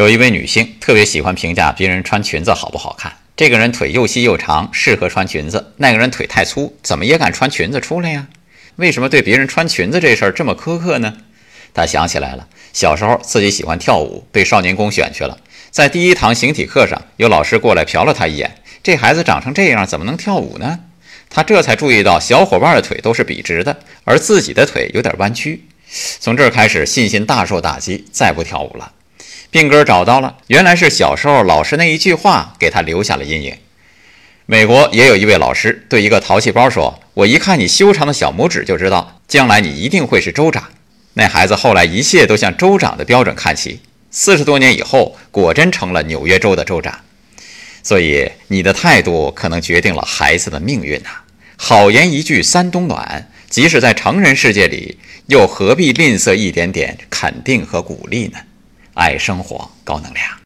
有一位女性特别喜欢评价别人穿裙子好不好看。这个人腿又细又长，适合穿裙子；那个人腿太粗，怎么也敢穿裙子出来呀？为什么对别人穿裙子这事儿这么苛刻呢？他想起来了，小时候自己喜欢跳舞，被少年宫选去了。在第一堂形体课上，有老师过来瞟了他一眼，这孩子长成这样，怎么能跳舞呢？他这才注意到小伙伴的腿都是笔直的，而自己的腿有点弯曲。从这儿开始，信心大受打击，再不跳舞了。病根找到了，原来是小时候老师那一句话给他留下了阴影。美国也有一位老师对一个淘气包说：“我一看你修长的小拇指，就知道将来你一定会是州长。”那孩子后来一切都向州长的标准看齐，四十多年以后，果真成了纽约州的州长。所以，你的态度可能决定了孩子的命运呐。好言一句三冬暖，即使在成人世界里，又何必吝啬一点点肯定和鼓励呢？爱生活，高能量。